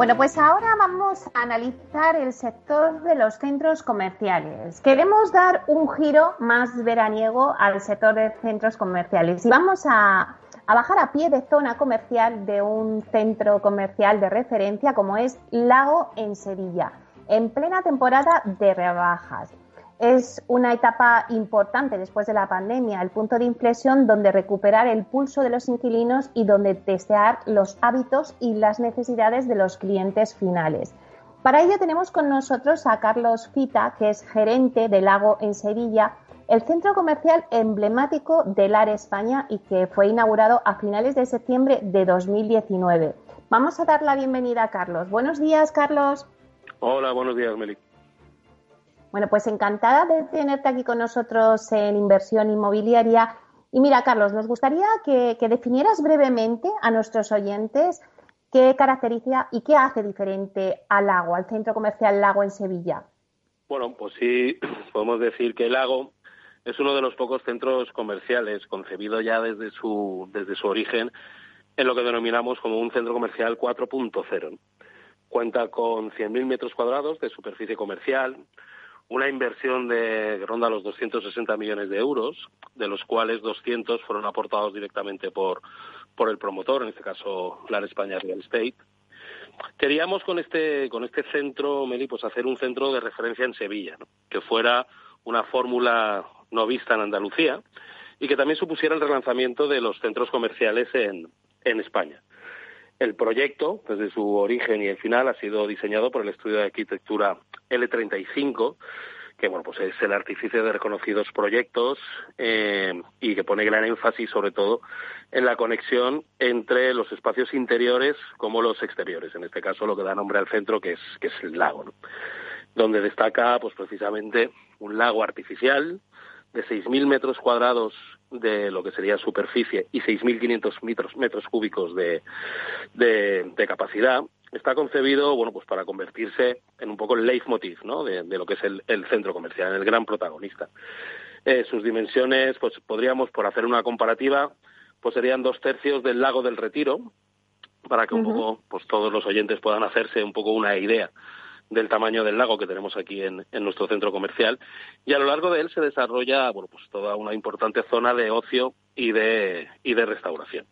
Bueno, pues ahora vamos a analizar el sector de los centros comerciales. Queremos dar un giro más veraniego al sector de centros comerciales y vamos a, bajar a pie de zona comercial de un centro comercial de referencia como es Lago en Sevilla, en plena temporada de rebajas es una etapa importante después de la pandemia, el punto de inflexión donde recuperar el pulso de los inquilinos y donde testear los hábitos y las necesidades de los clientes finales. Para ello tenemos con nosotros a Carlos Fita, que es gerente del Lago en Sevilla, el centro comercial emblemático del AR España y que fue inaugurado a finales de septiembre de 2019. Vamos a dar la bienvenida a Carlos. Buenos días, Carlos. Hola, buenos días, Meli. Bueno, pues encantada de tenerte aquí con nosotros en inversión inmobiliaria. Y mira, Carlos, nos gustaría que, definieras brevemente a nuestros oyentes qué caracteriza y qué hace diferente al Lago, al centro comercial Lago en Sevilla. Bueno, pues sí, podemos decir que el Lago es uno de los pocos centros comerciales concebido ya desde su, desde su origen en lo que denominamos como un centro comercial 4.0. Cuenta con 100.000 metros cuadrados de superficie comercial, una inversión de ronda los 260 millones de euros, de los cuales 200 fueron aportados directamente por, por el promotor, en este caso LAR España Real Estate. Queríamos con este, con este centro, Meli, pues hacer un centro de referencia en Sevilla, que fuera una fórmula no vista en Andalucía y que también supusiera el relanzamiento de los centros comerciales en, en España. El proyecto, desde su origen y el final, ha sido diseñado por el estudio de arquitectura L35, que bueno, pues es el artífice de reconocidos proyectos eh, y que pone gran énfasis sobre todo en la conexión entre los espacios interiores como los exteriores. En este caso, lo que da nombre al centro, que es, que es el lago, donde destaca pues precisamente un lago artificial de 6.000 metros cuadrados de lo que sería superficie y 6.500 metros, metros cúbicos de, de, capacidad, está concebido bueno pues para convertirse en un poco el leitmotiv ¿no? de, lo que es el, centro comercial, el gran protagonista. Eh, sus dimensiones, pues podríamos, por hacer una comparativa, pues serían dos tercios del lago del Retiro, para que un poco pues todos los oyentes puedan hacerse un poco una idea del tamaño del lago que tenemos aquí en, nuestro centro comercial y a lo largo de él se desarrolla bueno pues toda una importante zona de ocio y de y de restauración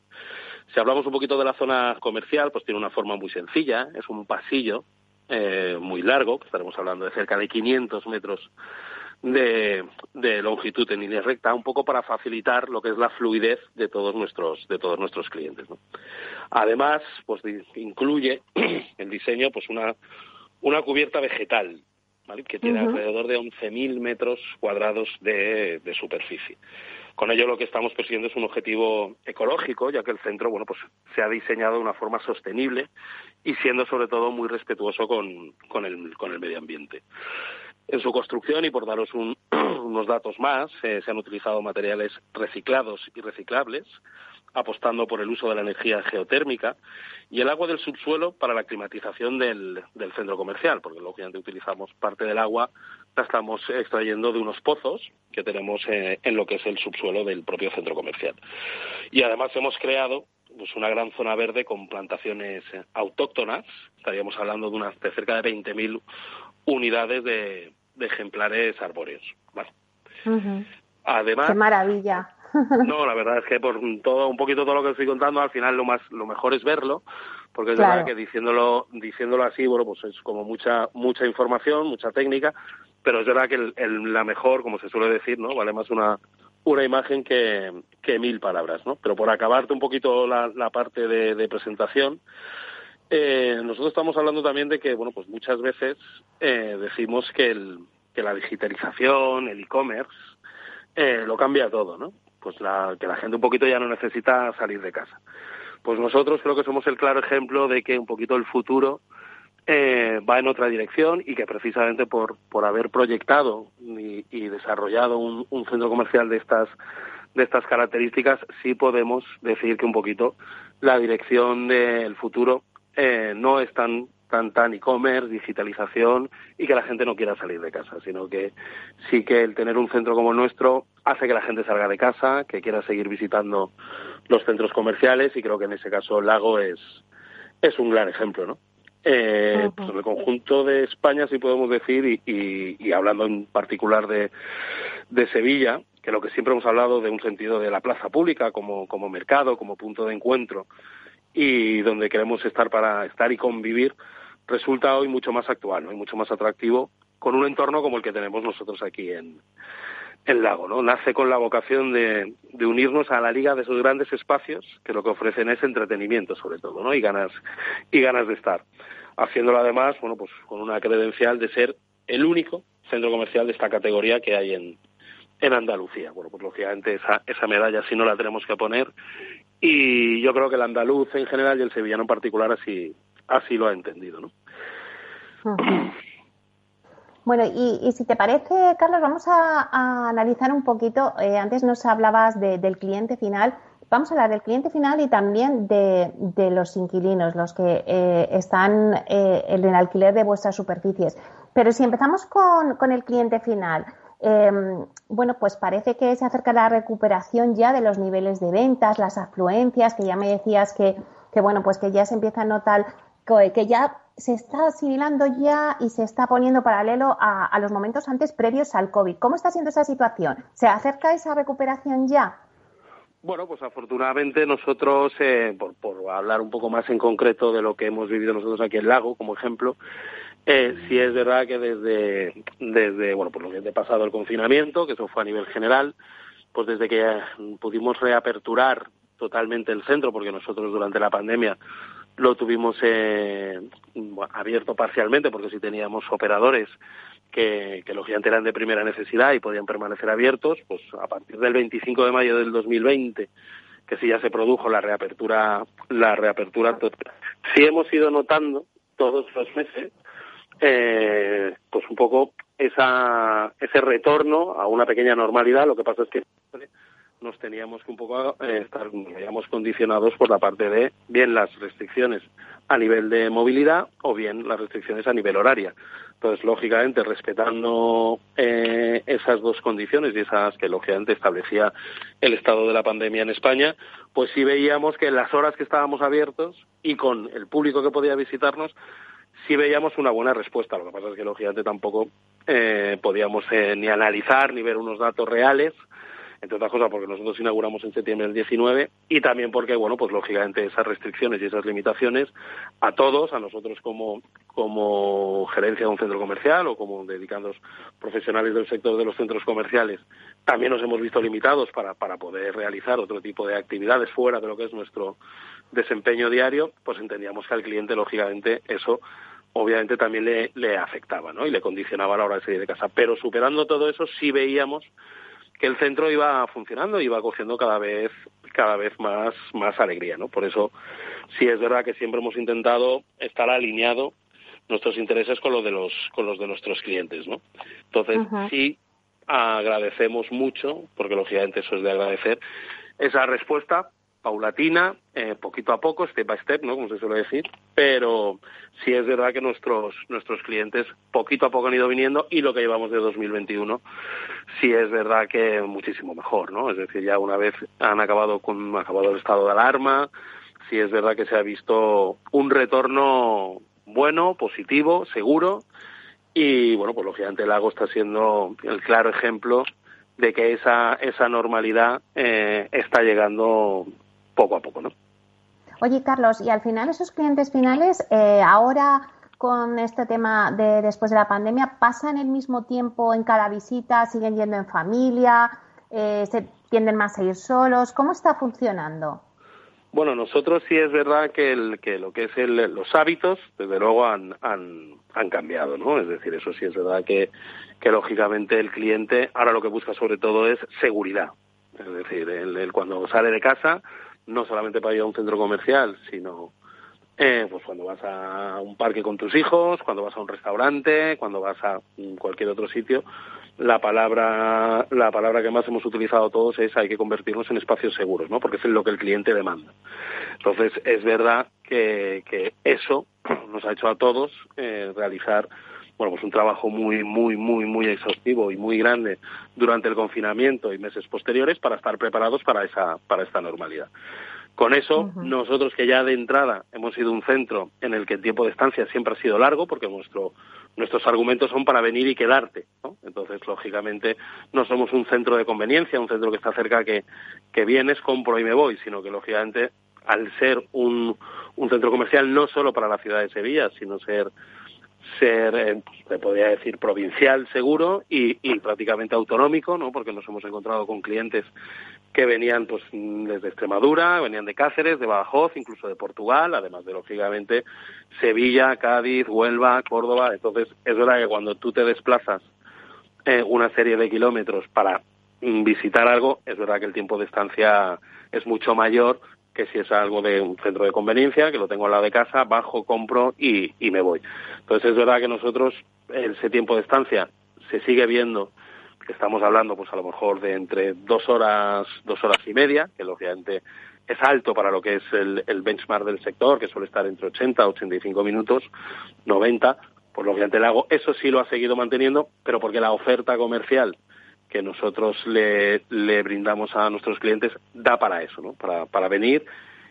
si hablamos un poquito de la zona comercial pues tiene una forma muy sencilla es un pasillo eh, muy largo estaremos hablando de cerca de 500 metros de, de, longitud en línea recta, un poco para facilitar lo que es la fluidez de todos nuestros de todos nuestros clientes. Además, pues incluye el diseño pues una una cubierta vegetal, que tiene alrededor de 11.000 metros cuadrados de, superficie. Con ello lo que estamos persiguiendo es un objetivo ecológico, ya que el centro bueno, pues, se ha diseñado de una forma sostenible y siendo sobre todo muy respetuoso con, con, el, con el medio ambiente. En su construcción, y por daros unos datos más, eh, se han utilizado materiales reciclados y reciclables, apostando por el uso de la energía geotérmica y el agua del subsuelo para la climatización del, centro comercial, porque lógicamente utilizamos parte del agua, la estamos extrayendo de unos pozos que tenemos eh, en lo que es el subsuelo del propio centro comercial. Y además hemos creado pues una gran zona verde con plantaciones autóctonas, estaríamos hablando de unas de cerca de 20.000 unidades de, ejemplares arbóreos. Además, ¡Qué maravilla! No, la verdad es que por todo, un poquito todo lo que estoy contando, al final lo más, lo mejor es verlo, porque es verdad que diciéndolo, diciéndolo así, bueno, pues es como mucha, mucha información, mucha técnica, pero es verdad que la mejor, como se suele decir, ¿no? Vale más una, una imagen que, que mil palabras, ¿no? Pero por acabarte un poquito la, la parte de, presentación, eh, nosotros estamos hablando también de que, bueno, pues muchas veces eh, decimos que, el, que la digitalización, el e-commerce, eh, lo cambia todo, ¿no? Pues la, que la gente un poquito ya no necesita salir de casa. Pues nosotros creo que somos el claro ejemplo de que un poquito el futuro eh, va en otra dirección y que precisamente por, por haber proyectado y, desarrollado un, centro comercial de estas de estas características sí podemos decir que un poquito la dirección del futuro eh, no es tan tan tan e-commerce, digitalización y que la gente no quiera salir de casa, sino que sí que el tener un centro como el nuestro hace que la gente salga de casa, que quiera seguir visitando los centros comerciales y creo que en ese caso Lago es es un gran ejemplo, ¿no? Eh, pues en el conjunto de España sí podemos decir, y, y, hablando en particular de, de Sevilla, que lo que siempre hemos hablado de un sentido de la plaza pública como, como mercado, como punto de encuentro, y donde queremos estar para estar y convivir, resulta hoy mucho más actual ¿no? y mucho más atractivo con un entorno como el que tenemos nosotros aquí en, el Lago, ¿no? Nace con la vocación de, de, unirnos a la liga de esos grandes espacios que lo que ofrecen es entretenimiento, sobre todo, ¿no? Y ganas, y ganas de estar. Haciéndolo además, bueno, pues con una credencial de ser el único centro comercial de esta categoría que hay en, en Andalucía. Bueno, pues lógicamente esa, esa medalla sí no la tenemos que poner y yo creo que el andaluz en general y el sevillano en particular así, así lo ha entendido, ¿no? Bueno, y, si te parece, Carlos, vamos a, analizar un poquito. Eh, antes nos hablabas del cliente final. Vamos a hablar del cliente final y también de, los inquilinos, los que eh, están eh, en el alquiler de vuestras superficies. Pero si empezamos con, con el cliente final, Em, bueno, pues parece que se acerca la recuperación ya de los niveles de ventas, las afluencias, que ya me decías que, que bueno, pues que ya se empieza a notar que ya se está asimilando ya y se está poniendo paralelo a, los momentos antes previos al COVID. ¿Cómo está siendo esa situación? ¿Se acerca esa recuperación ya? Bueno, pues afortunadamente nosotros, eh, por, por, hablar un poco más en concreto de lo que hemos vivido nosotros aquí en Lago, como ejemplo, eh, sí es verdad que desde, desde bueno, por lo que ha pasado el confinamiento, que eso fue a nivel general, pues desde que pudimos reaperturar totalmente el centro, porque nosotros durante la pandemia lo tuvimos eh, abierto parcialmente, porque sí teníamos operadores que, que lógicamente eran de primera necesidad y podían permanecer abiertos, pues a partir del 25 de mayo del 2020 que sí ya se produjo la reapertura la reapertura total. Sí hemos ido notando todos los meses eh, pues un poco esa, ese retorno a una pequeña normalidad. Lo que pasa es que nos teníamos que un poco eh, estar digamos, condicionados por la parte de bien las restricciones a nivel de movilidad o bien las restricciones a nivel horaria. Entonces, lógicamente, respetando eh, esas dos condiciones y esas que lógicamente establecía el estado de la pandemia en España, pues sí veíamos que en las horas que estábamos abiertos y con el público que podía visitarnos, sí veíamos una buena respuesta. Lo que pasa es que, lógicamente, tampoco eh, podíamos eh, ni analizar ni ver unos datos reales, entre otras cosas porque nosotros inauguramos en septiembre del 19 y también porque, bueno, pues lógicamente esas restricciones y esas limitaciones a todos, a nosotros como, como gerencia de un centro comercial o como dedicados profesionales del sector de los centros comerciales, también nos hemos visto limitados para, para poder realizar otro tipo de actividades fuera de lo que es nuestro desempeño diario, pues entendíamos que al cliente, lógicamente, eso obviamente también le, le afectaba ¿no? y le condicionaba a la hora de salir de casa. Pero superando todo eso, sí veíamos que el centro iba funcionando, iba cogiendo cada vez cada vez más más alegría, ¿no? Por eso sí es verdad que siempre hemos intentado estar alineado nuestros intereses con los de los con los de nuestros clientes, ¿no? Entonces sí agradecemos mucho, porque lógicamente eso es de agradecer esa respuesta paulatina, eh, poquito a poco, step by step, ¿no? Como se suele decir, pero sí es verdad que nuestros nuestros clientes poquito a poco han ido viniendo y lo que llevamos de 2021 sí es verdad que muchísimo mejor, ¿no? Es decir, ya una vez han acabado con acabado el estado de alarma, sí es verdad que se ha visto un retorno bueno, positivo, seguro y bueno, pues lógicamente el lago está siendo el claro ejemplo de que esa esa normalidad eh, está llegando poco a poco, ¿no? Oye, Carlos, y al final esos clientes finales, eh, ahora con este tema de después de la pandemia, ¿pasan el mismo tiempo en cada visita? ¿Siguen yendo en familia? Eh, ¿Se tienden más a ir solos? ¿Cómo está funcionando? Bueno, nosotros sí es verdad que, el, que lo que es el, los hábitos, desde luego han, han, han, cambiado, ¿no? Es decir, eso sí es verdad que, que lógicamente el cliente ahora lo que busca sobre todo es seguridad. Es decir, el, cuando sale de casa no solamente para ir a un centro comercial, sino eh, pues cuando vas a un parque con tus hijos, cuando vas a un restaurante, cuando vas a cualquier otro sitio, la palabra la palabra que más hemos utilizado todos es hay que convertirnos en espacios seguros, ¿no? Porque es lo que el cliente demanda. Entonces es verdad que, que eso nos ha hecho a todos eh, realizar bueno, pues un trabajo muy, muy, muy, muy exhaustivo y muy grande durante el confinamiento y meses posteriores para estar preparados para esa, para esta normalidad. Con eso, nosotros que ya de entrada hemos sido un centro en el que el tiempo de estancia siempre ha sido largo, porque nuestro, nuestros argumentos son para venir y quedarte, ¿no? Entonces, lógicamente, no somos un centro de conveniencia, un centro que está cerca que, que vienes, compro y me voy, sino que, lógicamente, al ser un, un centro comercial no solo para la ciudad de Sevilla, sino ser ser, eh, se podría decir, provincial seguro y, y, prácticamente autonómico, ¿no? Porque nos hemos encontrado con clientes que venían pues desde Extremadura, venían de Cáceres, de Badajoz, incluso de Portugal, además de lógicamente Sevilla, Cádiz, Huelva, Córdoba. Entonces, es verdad que cuando tú te desplazas eh, una serie de kilómetros para mm, visitar algo, es verdad que el tiempo de estancia es mucho mayor que si es algo de un centro de conveniencia, que lo tengo al lado de casa, bajo, compro y, y me voy. Entonces es verdad que nosotros ese tiempo de estancia se sigue viendo que estamos hablando pues a lo mejor de entre dos horas, dos horas y media, que lógicamente es alto para lo que es el, benchmark del sector, que suele estar entre 80 a 85 minutos, 90, pues lógicamente el hago. Eso sí lo ha seguido manteniendo, pero porque la oferta comercial que nosotros le, le brindamos a nuestros clientes da para eso, ¿no? Para, para venir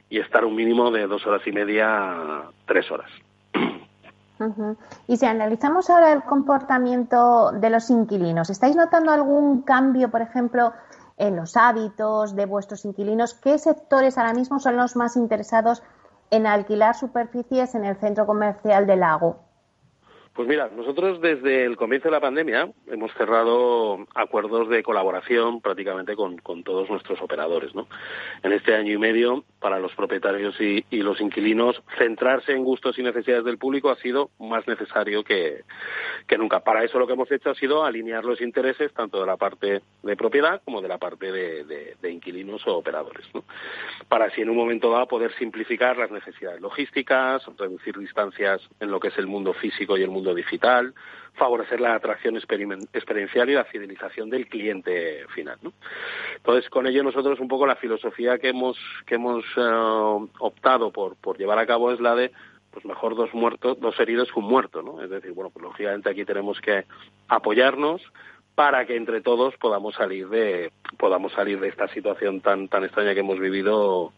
y estar un mínimo de dos horas y media, tres horas. Y si analizamos ahora el comportamiento de los inquilinos, ¿estáis notando algún cambio, por ejemplo, en los hábitos de vuestros inquilinos? ¿Qué sectores ahora mismo son los más interesados en alquilar superficies en el centro comercial del lago? Pues mira, nosotros desde el comienzo de la pandemia hemos cerrado acuerdos de colaboración prácticamente con, todos nuestros operadores. ¿no? En este año y medio, para los propietarios y, los inquilinos, centrarse en gustos y necesidades del público ha sido más necesario que, nunca. Para eso lo que hemos hecho ha sido alinear los intereses tanto de la parte de propiedad como de la parte de inquilinos o operadores. ¿no? Para así en un momento dado poder simplificar las necesidades logísticas, reducir distancias en lo que es el mundo físico y el mundo digital, favorecer la atracción experiencial y la fidelización del cliente final. ¿no? Entonces, con ello nosotros un poco la filosofía que hemos, que hemos uh, optado por, por llevar a cabo es la de pues mejor dos muertos, dos heridos que un muerto, ¿no? Es decir, bueno, pues lógicamente aquí tenemos que apoyarnos para que entre todos podamos salir de podamos salir de esta situación tan tan extraña que hemos vivido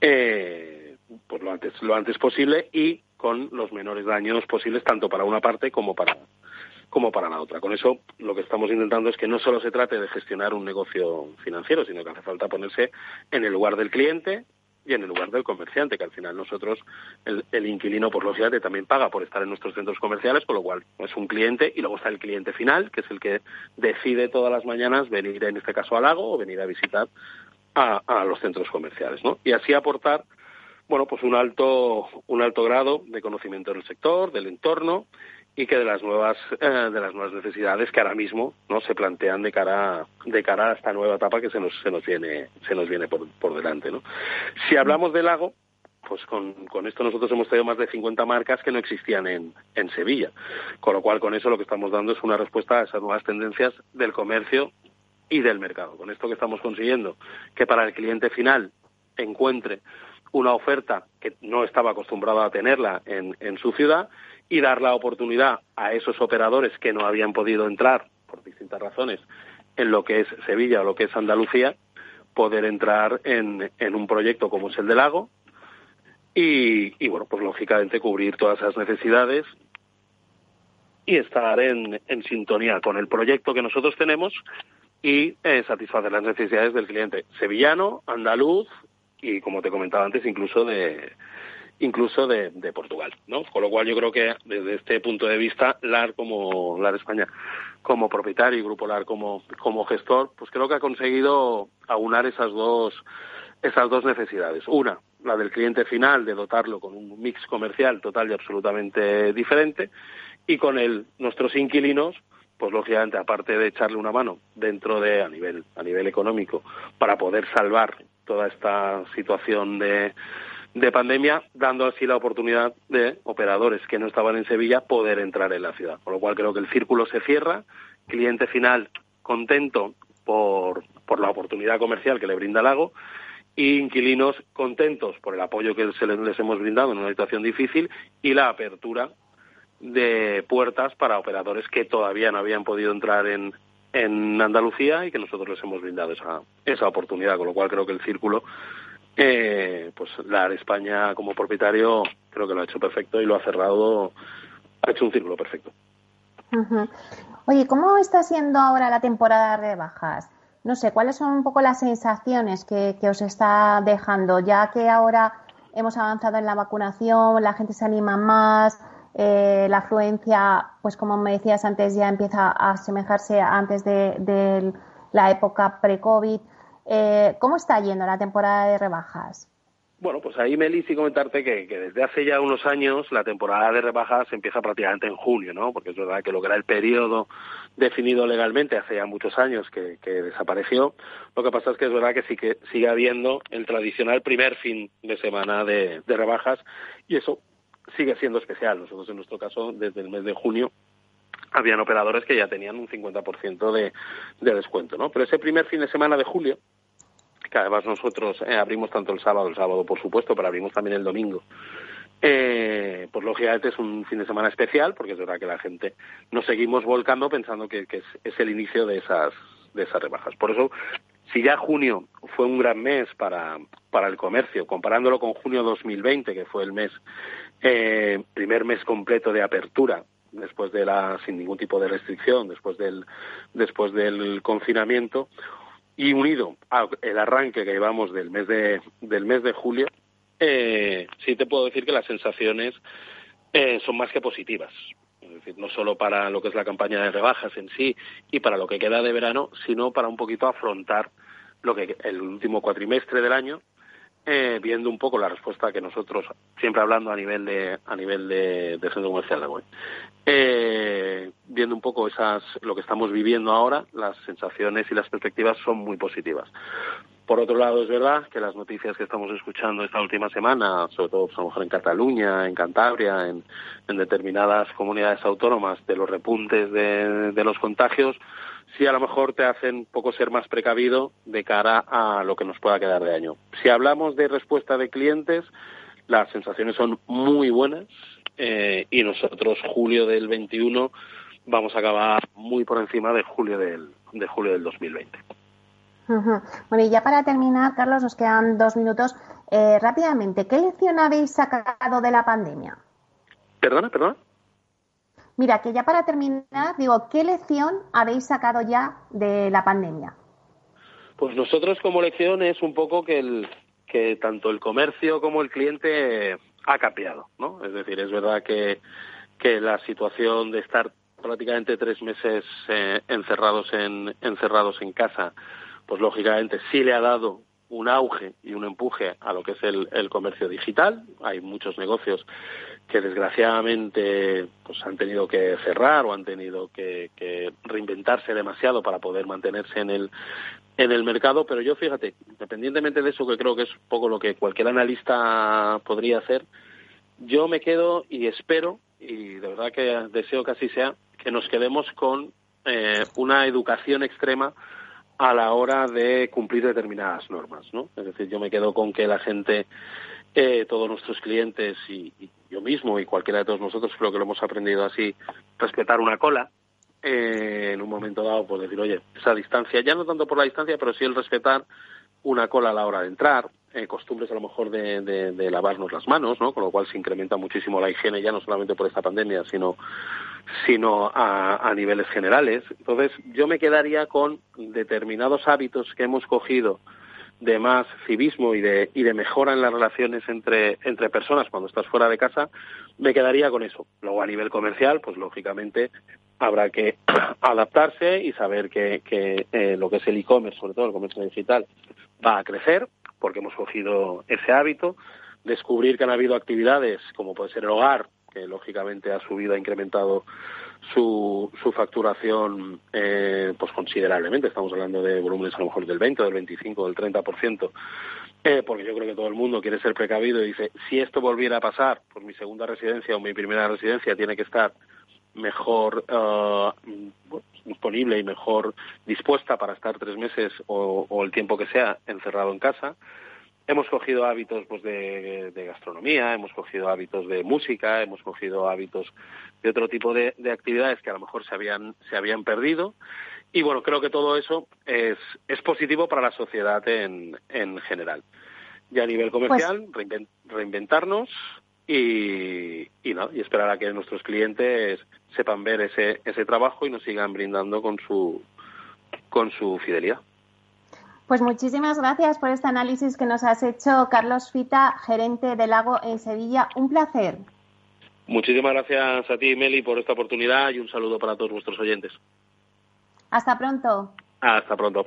eh, pues lo antes lo antes posible y con los menores daños posibles tanto para una parte como para como para la otra. Con eso lo que estamos intentando es que no solo se trate de gestionar un negocio financiero, sino que hace falta ponerse en el lugar del cliente y en el lugar del comerciante, que al final nosotros, el, el inquilino, por lógicamente, también paga por estar en nuestros centros comerciales, con lo cual es un cliente y luego está el cliente final, que es el que decide todas las mañanas venir, en este caso, al lago o venir a visitar a, a los centros comerciales, ¿no? Y así aportar bueno, pues un alto, un alto grado de conocimiento del sector, del entorno y que de las nuevas, eh, de las nuevas necesidades que ahora mismo no se plantean de cara, de cara a esta nueva etapa que se nos, se nos viene, se nos viene por, por delante, ¿no? Si hablamos del lago, pues con, con, esto nosotros hemos tenido más de 50 marcas que no existían en, en Sevilla. Con lo cual, con eso lo que estamos dando es una respuesta a esas nuevas tendencias del comercio y del mercado. Con esto que estamos consiguiendo que para el cliente final encuentre una oferta que no estaba acostumbrada a tenerla en, en su ciudad y dar la oportunidad a esos operadores que no habían podido entrar por distintas razones en lo que es Sevilla o lo que es Andalucía, poder entrar en, en un proyecto como es el del lago y, y, bueno, pues lógicamente cubrir todas esas necesidades y estar en, en sintonía con el proyecto que nosotros tenemos y eh, satisfacer las necesidades del cliente sevillano, andaluz y como te comentaba antes incluso de incluso de, de, Portugal, ¿no? Con lo cual yo creo que desde este punto de vista LAR como LAR España como propietario y Grupo LAR como como gestor, pues creo que ha conseguido aunar esas dos esas dos necesidades. Una, la del cliente final de dotarlo con un mix comercial total y absolutamente diferente y con el nuestros inquilinos pues lógicamente aparte de echarle una mano dentro de a nivel a nivel económico para poder salvar toda esta situación de, de pandemia, dando así la oportunidad de operadores que no estaban en Sevilla poder entrar en la ciudad. Con lo cual creo que el círculo se cierra, cliente final contento por, por la oportunidad comercial que le brinda Lago y inquilinos contentos por el apoyo que se les, les hemos brindado en una situación difícil y la apertura de puertas para operadores que todavía no habían podido entrar en, en Andalucía y que nosotros les hemos brindado esa, esa oportunidad, con lo cual creo que el círculo, eh, pues la España como propietario creo que lo ha hecho perfecto y lo ha cerrado, ha hecho un círculo perfecto. Oye, ¿cómo está siendo ahora la temporada de bajas? No sé, ¿cuáles son un poco las sensaciones que os está dejando? Ya que ahora hemos avanzado en la vacunación, la gente se anima más, eh, la afluencia, pues como me decías antes, ya empieza a asemejarse antes de, la época pre-COVID. Eh, ¿Cómo está yendo la temporada de rebajas? Bueno, pues ahí, Meli, sí comentarte que, desde hace ya unos años la temporada de rebajas empieza prácticamente en junio, ¿no? Porque es verdad que lo que era el periodo definido legalmente hace ya muchos años que, desapareció. Lo que pasa es que es verdad que sí que sigue habiendo el tradicional primer fin de semana de rebajas y eso sigue siendo especial. Nosotros, en nuestro caso, desde el mes de junio, habían operadores que ya tenían un 50% de, de descuento, ¿no? Pero ese primer fin de semana de julio, que además nosotros eh, abrimos tanto el sábado, el sábado por supuesto, pero abrimos también el domingo, eh, pues lógicamente es un fin de semana especial, porque es verdad que la gente nos seguimos volcando pensando que, es, es, el inicio de esas, de esas rebajas. Por eso, si ya junio fue un gran mes para, para el comercio, comparándolo con junio 2020, que fue el mes eh, primer mes completo de apertura después de la sin ningún tipo de restricción después del después del confinamiento y unido al arranque que llevamos del mes de del mes de julio eh, sí te puedo decir que las sensaciones eh, son más que positivas. Es decir, no solo para lo que es la campaña de rebajas en sí y para lo que queda de verano, sino para un poquito afrontar lo que el último cuatrimestre del año eh, viendo un poco la respuesta que nosotros, siempre hablando a nivel de, a nivel de, de centro comercial de web, eh, viendo un poco esas, lo que estamos viviendo ahora, las sensaciones y las perspectivas son muy positivas. Por otro lado, es verdad que las noticias que estamos escuchando esta última semana, sobre todo pues, a lo mejor en Cataluña, en Cantabria, en, en determinadas comunidades autónomas, de los repuntes de, de los contagios, sí a lo mejor te hacen un poco ser más precavido de cara a lo que nos pueda quedar de año. Si hablamos de respuesta de clientes, las sensaciones son muy buenas eh, y nosotros julio del 21 vamos a acabar muy por encima de julio del, de julio del 2020. Bueno, y ya para terminar, Carlos, nos quedan dos minutos. Eh, rápidamente, ¿qué lección habéis sacado de la pandemia? Perdona, perdona. Mira, que ya para terminar, digo, ¿qué lección habéis sacado ya de la pandemia? Pues nosotros como lección es un poco que, el, que tanto el comercio como el cliente ha cambiado, ¿no? Es decir, es verdad que, que la situación de estar prácticamente tres meses eh, encerrados en encerrados en casa, pues lógicamente sí le ha dado un auge y un empuje a lo que es el, el comercio digital. Hay muchos negocios que desgraciadamente pues han tenido que cerrar o han tenido que, reinventarse demasiado para poder mantenerse en el en el mercado pero yo fíjate independientemente de eso que creo que es un poco lo que cualquier analista podría hacer yo me quedo y espero y de verdad que deseo que así sea que nos quedemos con eh, una educación extrema a la hora de cumplir determinadas normas, ¿no? Es decir, yo me quedo con que la gente, eh, todos nuestros clientes y, yo mismo y cualquiera de todos nosotros creo que lo hemos aprendido así, respetar una cola, eh, en un momento dado, pues decir, oye, esa distancia, ya no tanto por la distancia, pero sí el respetar una cola a la hora de entrar, eh, costumbres a lo mejor de, de, lavarnos las manos, ¿no? Con lo cual se incrementa muchísimo la higiene ya no solamente por esta pandemia, sino, sino a, a niveles generales. Entonces, yo me quedaría con determinados hábitos que hemos cogido de más civismo y de, y de mejora en las relaciones entre, entre personas cuando estás fuera de casa, me quedaría con eso. Luego a nivel comercial, pues lógicamente habrá que adaptarse y saber que, que eh, lo que es el e-commerce, sobre todo el comercio digital, va a crecer porque hemos cogido ese hábito, descubrir que han habido actividades como puede ser el hogar, que lógicamente ha subido, ha incrementado su, su facturación eh, pues considerablemente. Estamos hablando de volúmenes a lo mejor del 20, del 25, del 30%. eh, porque yo creo que todo el mundo quiere ser precavido y dice, si esto volviera a pasar, pues mi segunda residencia o mi primera residencia tiene que estar mejor uh, disponible y mejor dispuesta para estar tres meses o, o, el tiempo que sea encerrado en casa. Hemos cogido hábitos pues, de, de, gastronomía, hemos cogido hábitos de música, hemos cogido hábitos de otro tipo de, de, actividades que a lo mejor se habían, se habían perdido. Y bueno, creo que todo eso es, es positivo para la sociedad en, en general. Y a nivel comercial, pues... reinventarnos y, y, ¿no? y esperar a que nuestros clientes sepan ver ese, ese trabajo y nos sigan brindando con su, con su fidelidad. Pues muchísimas gracias por este análisis que nos has hecho, Carlos Fita, gerente de Lago en Sevilla. Un placer. Muchísimas gracias a ti, Meli, por esta oportunidad y un saludo para todos vuestros oyentes. Hasta pronto. Hasta pronto.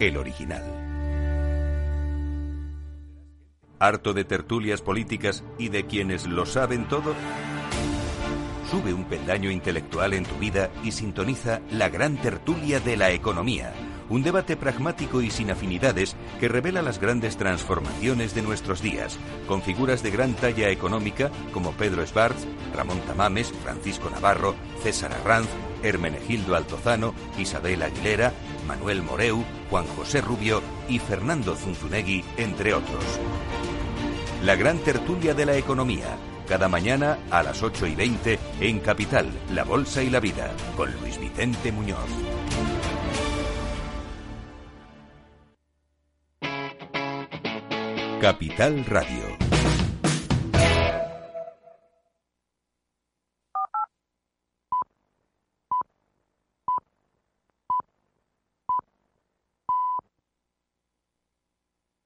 el original. ¿Harto de tertulias políticas y de quienes lo saben todo? Sube un peldaño intelectual en tu vida y sintoniza la gran tertulia de la economía. Un debate pragmático y sin afinidades que revela las grandes transformaciones de nuestros días, con figuras de gran talla económica como Pedro Schwartz, Ramón Tamames, Francisco Navarro, César Arranz, Hermenegildo Altozano, Isabel Aguilera, Manuel Moreu, Juan José Rubio y Fernando Zunzunegui, entre otros. La gran tertulia de la economía, cada mañana a las 8 y 20 en Capital, La Bolsa y la Vida, con Luis Vicente Muñoz. Capital Radio.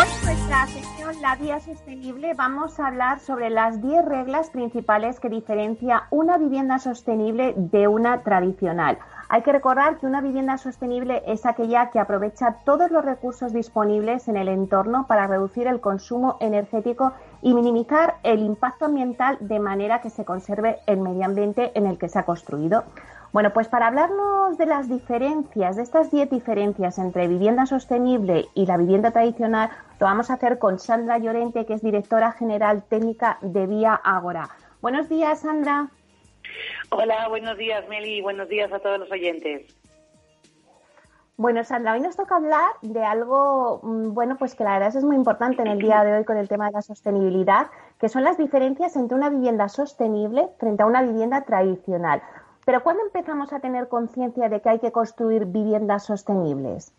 Hoy en nuestra sección La Vía Sostenible vamos a hablar sobre las 10 reglas principales que diferencia una vivienda sostenible de una tradicional. Hay que recordar que una vivienda sostenible es aquella que aprovecha todos los recursos disponibles en el entorno para reducir el consumo energético y minimizar el impacto ambiental de manera que se conserve el medio ambiente en el que se ha construido. Bueno, pues para hablarnos de las diferencias, de estas 10 diferencias entre vivienda sostenible y la vivienda tradicional, lo vamos a hacer con Sandra Llorente, que es directora general técnica de Vía Ágora. Buenos días, Sandra. Hola, buenos días, Meli, y buenos días a todos los oyentes. Bueno, Sandra, hoy nos toca hablar de algo, mm, bueno, pues que la verdad es muy importante en el día de hoy con el tema de la sostenibilidad, que son las diferencias entre una vivienda sostenible frente a una vivienda tradicional. Pero ¿cuándo empezamos a tener conciencia de que hay que construir viviendas sostenibles?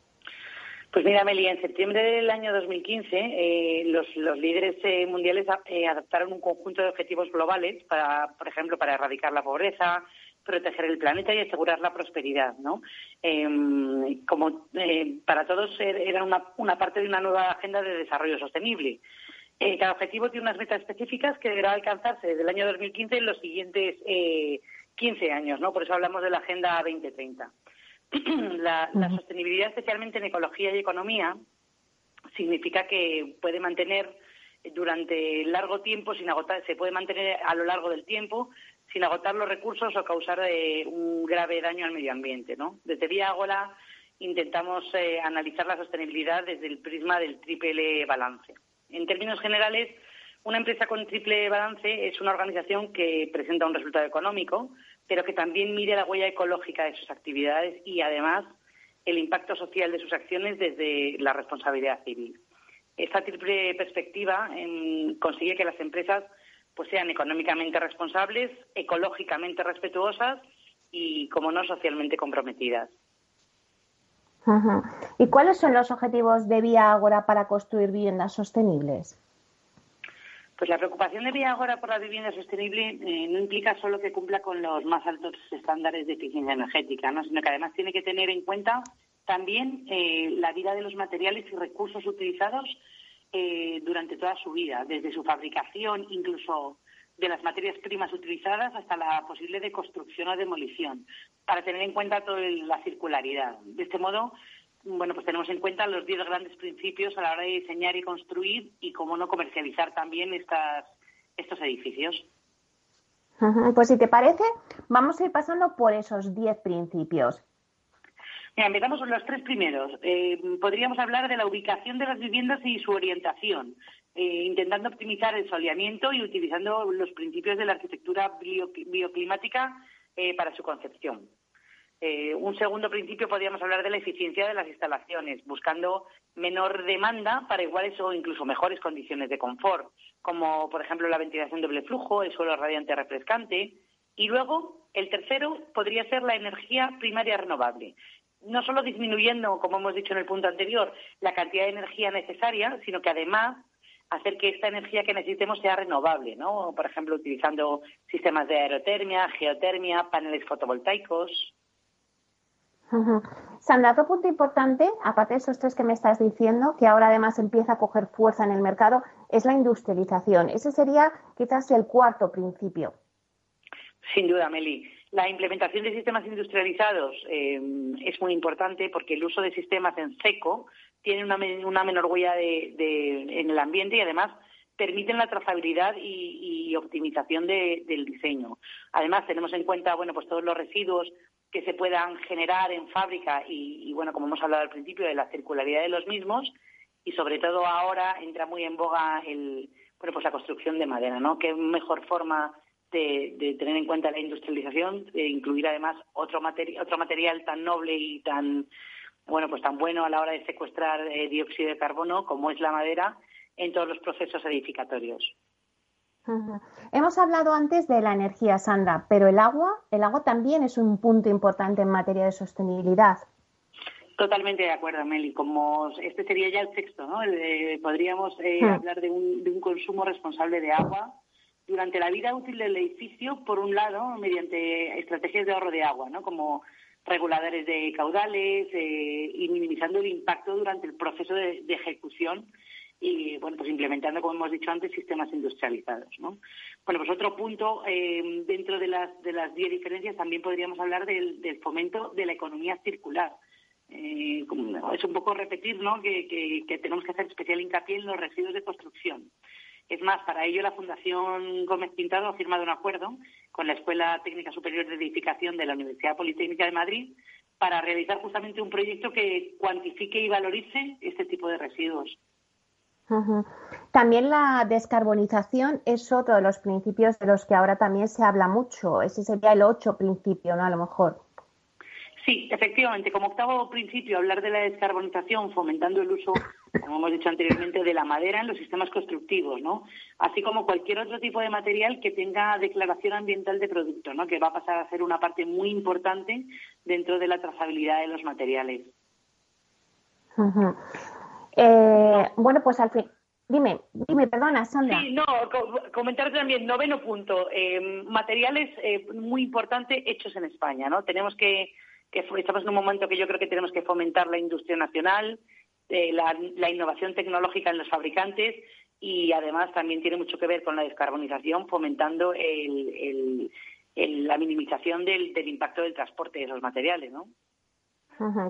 Pues mira, Meli, en septiembre del año 2015 eh, los, líderes eh, mundiales eh, adoptaron un conjunto de objetivos globales para, por ejemplo, para erradicar la pobreza, proteger el planeta y asegurar la prosperidad, ¿no? Em, como para todos er, era una, una, parte de una nueva agenda de desarrollo sostenible. cada objetivo tiene unas metas específicas que deberá alcanzarse desde el año 2015 en los siguientes 15 años, ¿no? Por eso hablamos de la Agenda 2030. la, sostenibilidad, especialmente en ecología y economía, significa que puede mantener durante largo tiempo, sin agotar, se puede mantener a lo largo del tiempo sin agotar los recursos o causar eh, un grave daño al medio ambiente. ¿no? Desde Vía intentamos eh, analizar la sostenibilidad desde el prisma del triple balance. En términos generales, una empresa con triple balance es una organización que presenta un resultado económico, pero que también mide la huella ecológica de sus actividades y, además, el impacto social de sus acciones desde la responsabilidad civil. Esta triple perspectiva consigue que las empresas pues, sean económicamente responsables, ecológicamente respetuosas y, como no, socialmente comprometidas. ¿Y cuáles son los objetivos de Vía Agora para construir viviendas sostenibles? Pues la preocupación de Agora por la vivienda sostenible eh, no implica solo que cumpla con los más altos estándares de eficiencia energética, sino que además tiene que tener en cuenta también eh, la vida de los materiales y recursos utilizados eh, durante toda su vida, desde su fabricación, incluso de las materias primas utilizadas hasta la posible deconstrucción o demolición, para tener en cuenta toda la circularidad. De este modo, bueno, pues tenemos en cuenta los diez grandes principios a la hora de diseñar y construir y cómo no comercializar también estas, estos edificios. Pues si te parece, vamos a ir pasando por esos diez principios. Mira, empezamos con los tres primeros. Eh, podríamos hablar de la ubicación de las viviendas y su orientación, eh, intentando optimizar el soleamiento y utilizando los principios de la arquitectura bioclimática eh, para su concepción. Eh, un segundo principio podríamos hablar de la eficiencia de las instalaciones, buscando menor demanda para iguales o incluso mejores condiciones de confort, como por ejemplo la ventilación doble flujo, el suelo radiante refrescante. Y luego, el tercero podría ser la energía primaria renovable, no solo disminuyendo, como hemos dicho en el punto anterior, la cantidad de energía necesaria, sino que además hacer que esta energía que necesitemos sea renovable, ¿no? Por ejemplo, utilizando sistemas de aerotermia, geotermia, paneles fotovoltaicos. Sandra, otro punto importante, aparte de esos tres que me estás diciendo, que ahora además empieza a coger fuerza en el mercado, es la industrialización. Ese sería quizás el cuarto principio. Sin duda, Meli. La implementación de sistemas industrializados eh, es muy importante porque el uso de sistemas en seco tiene una, menor huella en el ambiente y además permiten la trazabilidad y, optimización del diseño. Además, tenemos en cuenta bueno, pues todos los residuos que se puedan generar en fábrica y, bueno, como hemos hablado al principio, de la circularidad de los mismos y sobre todo ahora entra muy en boga el, bueno, pues la construcción de madera, ¿no? Qué mejor forma de, tener en cuenta la industrialización, de incluir además otro, otro material tan noble y tan bueno, pues tan bueno a la hora de secuestrar eh, dióxido de carbono como es la madera en todos los procesos edificatorios. Hemos hablado antes de la energía, Sandra, pero el agua, el agua también es un punto importante en materia de sostenibilidad. Totalmente de acuerdo, Meli. Como este sería ya el sexto, ¿no? podríamos eh, hablar de un, de un consumo responsable de agua durante la vida útil del edificio, por un lado, mediante estrategias de ahorro de agua, ¿no? Como reguladores de caudales eh, y minimizando el impacto durante el proceso de, ejecución y bueno pues implementando como hemos dicho antes sistemas industrializados ¿no? bueno pues otro punto eh, dentro de las de las diez diferencias también podríamos hablar del, fomento de la economía circular eh, es un poco repetir ¿no? que, que tenemos que hacer especial hincapié en los residuos de construcción es más, para ello la Fundación Gómez Pintado ha firmado un acuerdo con la Escuela Técnica Superior de Edificación de la Universidad Politécnica de Madrid para realizar justamente un proyecto que cuantifique y valorice este tipo de residuos. También la descarbonización es otro de los principios de los que ahora también se habla mucho. Ese sería el ocho principio, ¿no? A lo mejor. Sí, efectivamente. Como octavo principio, hablar de la descarbonización, fomentando el uso, como hemos dicho anteriormente, de la madera en los sistemas constructivos, ¿no? Así como cualquier otro tipo de material que tenga declaración ambiental de producto, ¿no? Que va a pasar a ser una parte muy importante dentro de la trazabilidad de los materiales. Eh, bueno, pues al fin. Dime, dime, perdona, Sandra. Sí, no, comentar también, noveno punto, eh, materiales eh, muy importantes hechos en España, ¿no? Tenemos que que estamos en un momento que yo creo que tenemos que fomentar la industria nacional, eh, la, innovación tecnológica en los fabricantes y además también tiene mucho que ver con la descarbonización, fomentando la minimización del, impacto del transporte de los materiales, ¿no?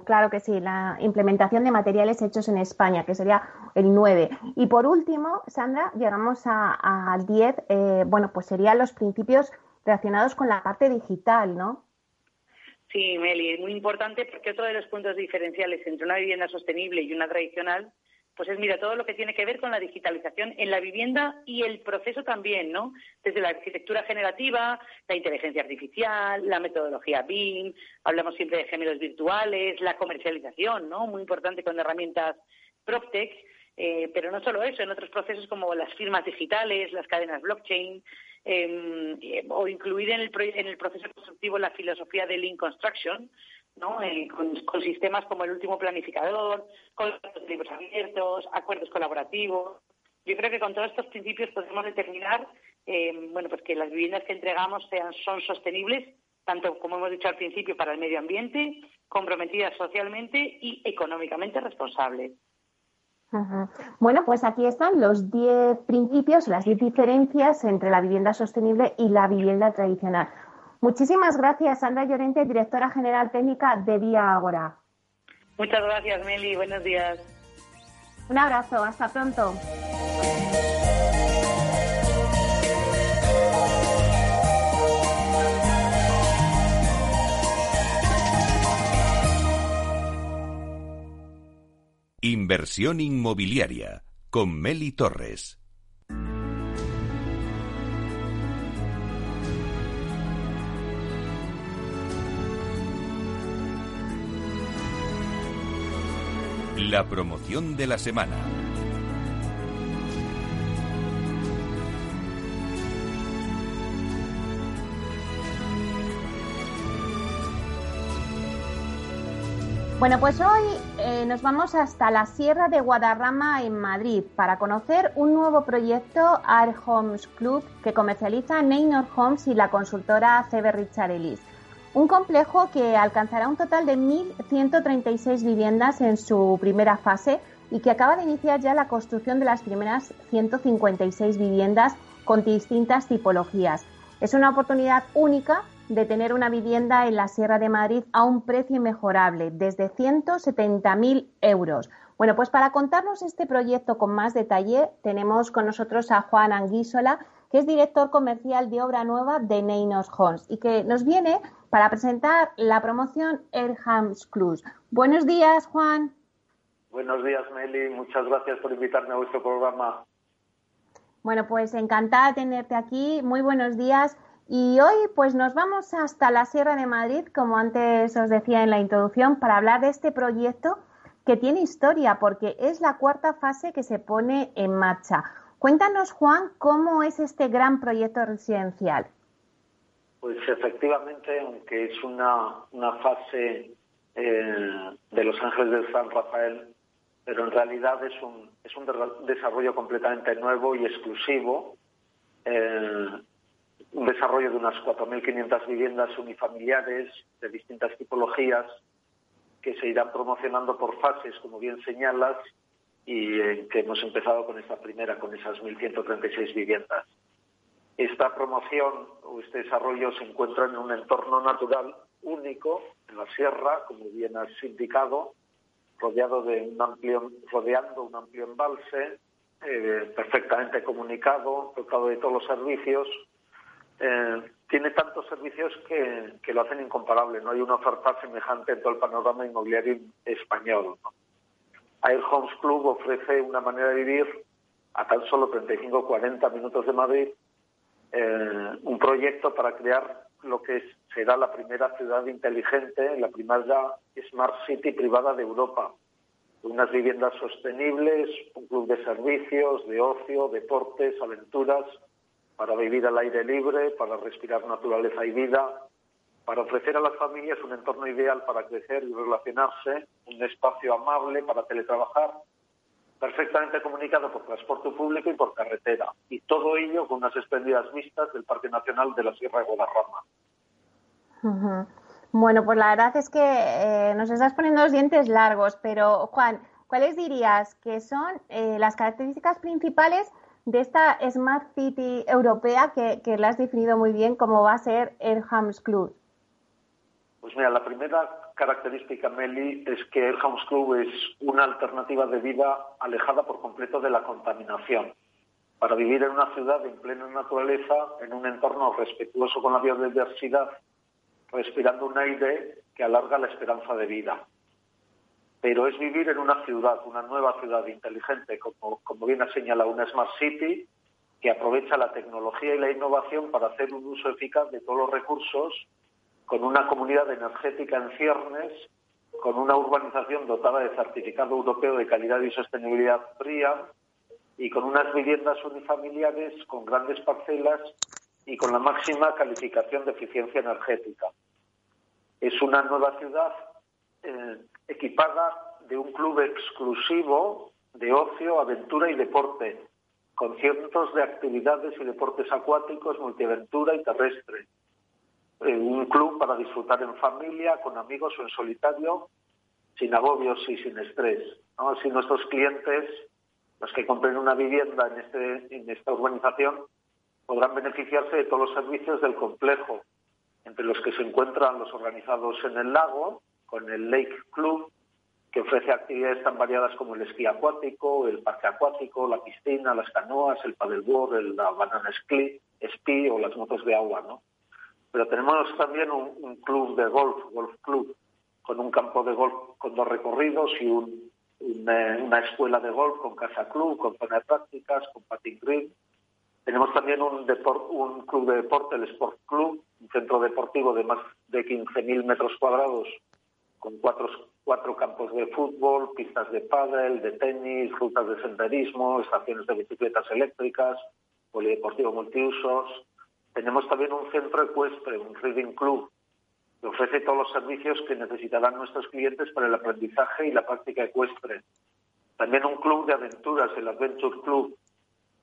Claro que sí, la implementación de materiales hechos en España, que sería el 9. Y por último, Sandra, llegamos al 10, eh, bueno, pues serían los principios relacionados con la parte digital, ¿no? Sí, Meli, es muy importante porque otro de los puntos diferenciales entre una vivienda sostenible y una tradicional, pues es, mira, todo lo que tiene que ver con la digitalización en la vivienda y el proceso también, ¿no? Desde la arquitectura generativa, la inteligencia artificial, la metodología BIM, hablamos siempre de géneros virtuales, la comercialización, ¿no? Muy importante con herramientas PropTech, eh, pero no solo eso, en otros procesos como las firmas digitales, las cadenas blockchain, Em, eh, o incluir en el, en el proceso constructivo la filosofía de Lean Construction, ¿no? Eh, con, sistemas como el último planificador, con libros abiertos, acuerdos colaborativos. Yo creo que con todos estos principios podemos determinar em, bueno, pues que las viviendas que entregamos sean, son sostenibles, tanto como hemos dicho al principio, para el medio ambiente, comprometidas socialmente y económicamente responsables. Bueno, pues aquí están los 10 principios, las 10 diferencias entre la vivienda sostenible y la vivienda tradicional. Muchísimas gracias, Sandra Llorente, directora general técnica de Vía Agora. Muchas gracias, Meli. Buenos días. Un abrazo. Hasta pronto. Inversión inmobiliaria con Meli Torres. La promoción de la semana. Bueno, pues hoy eh, nos vamos hasta la Sierra de Guadarrama en Madrid para conocer un nuevo proyecto Air Homes Club que comercializa Neynor Homes y la consultora CB Richard Ellis. Un complejo que alcanzará un total de 1.136 viviendas en su primera fase y que acaba de iniciar ya la construcción de las primeras 156 viviendas con distintas tipologías. Es una oportunidad única de tener una vivienda en la Sierra de Madrid a un precio inmejorable, desde 170.000 euros. Bueno, pues para contarnos este proyecto con más detalle, tenemos con nosotros a Juan Anguísola, que es director comercial de obra nueva de Neynos Homes y que nos viene para presentar la promoción Airhams Club. Buenos días, Juan. Buenos días, Meli. Muchas gracias por invitarme a vuestro programa. Bueno, pues encantada de tenerte aquí. Muy buenos días. Y hoy pues nos vamos hasta la Sierra de Madrid, como antes os decía en la introducción, para hablar de este proyecto que tiene historia porque es la cuarta fase que se pone en marcha. Cuéntanos, Juan, cómo es este gran proyecto residencial. Pues efectivamente, aunque es una, fase eh, de Los Ángeles del San Rafael, pero en realidad es un, es un desarrollo completamente nuevo y exclusivo, eh, un desarrollo de unas 4.500 viviendas unifamiliares de distintas tipologías que se irán promocionando por fases, como bien señalas, y que hemos empezado con esta primera, con esas 1.136 viviendas. Esta promoción o este desarrollo se encuentra en un entorno natural único, en la sierra, como bien has indicado, rodeado de un amplio, rodeando un amplio embalse, eh, perfectamente comunicado, dotado de todos los servicios. Eh, tiene tantos servicios que, lo hacen incomparable. No hay una oferta semejante en todo el panorama inmobiliario español. Air Homes Club ofrece una manera de vivir a tan solo 35-40 minutos de Madrid, eh, un proyecto para crear lo que será la primera ciudad inteligente, la primera Smart City privada de Europa. Unas viviendas sostenibles, un club de servicios, de ocio, deportes, aventuras, para vivir al aire libre, para respirar naturaleza y vida, para ofrecer a las familias un entorno ideal para crecer y relacionarse, un espacio amable para teletrabajar, perfectamente comunicado por transporte público y por carretera, y todo ello con unas espléndidas vistas del Parque Nacional de la Sierra de Guadarrama. Bueno, pues la verdad es que eh, nos estás poniendo los dientes largos, pero Juan, ¿cuáles dirías que son eh, las características principales de esta Smart City europea que, que la has definido muy bien como va a ser el Hams Club? Pues mira, la primera característica, Meli, es que el Homes Club es una alternativa de vida alejada por completo de la contaminación. Para vivir en una ciudad en plena naturaleza, en un entorno respetuoso con la biodiversidad, respirando un aire que alarga la esperanza de vida pero es vivir en una ciudad, una nueva ciudad inteligente, como, como bien ha señalado, una Smart City, que aprovecha la tecnología y la innovación para hacer un uso eficaz de todos los recursos, con una comunidad energética en ciernes, con una urbanización dotada de certificado europeo de calidad y sostenibilidad fría, y con unas viviendas unifamiliares con grandes parcelas y con la máxima calificación de eficiencia energética. Es una nueva ciudad eh, equipada de un club exclusivo de ocio, aventura y deporte, con cientos de actividades y deportes acuáticos, multiaventura y terrestre. Un club para disfrutar en familia, con amigos o en solitario, sin agobios y sin estrés. Así nuestros clientes, los que compren una vivienda en, este, en esta urbanización, podrán beneficiarse de todos los servicios del complejo, entre los que se encuentran los organizados en el lago, con el Lake Club, que ofrece actividades tan variadas como el esquí acuático, el parque acuático, la piscina, las canoas, el paddleboard, el, la banana esquí, o las motos de agua, ¿no? Pero tenemos también un, club de golf, golf club, con un campo de golf con dos recorridos y una escuela de golf con casa club, con zona de prácticas, con patin green. Tenemos también un, un club de deporte, el Sport Club, un centro deportivo de más de 15.000 metros cuadrados con cuatro, cuatro campos de fútbol, pistas de pádel, de tenis, rutas de senderismo, estaciones de bicicletas eléctricas, polideportivo multiusos. Tenemos también un centro ecuestre, un reading club, que ofrece todos los servicios que necesitarán nuestros clientes para el aprendizaje y la práctica ecuestre. También un club de aventuras, el Adventure Club,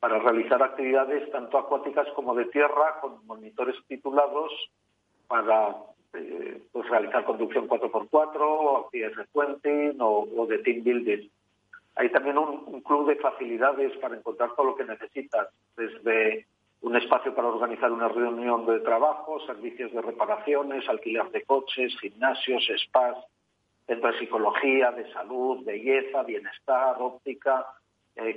para realizar actividades tanto acuáticas como de tierra, con monitores titulados para eh, pues realizar conducción 4x4, actividades de puenting o, de team building. Hay también un, club de facilidades para encontrar todo lo que necesitas, desde un espacio para organizar una reunión de trabajo, servicios de reparaciones, alquiler de coches, gimnasios, spas, centro de psicología, de salud, belleza, bienestar, óptica, eh.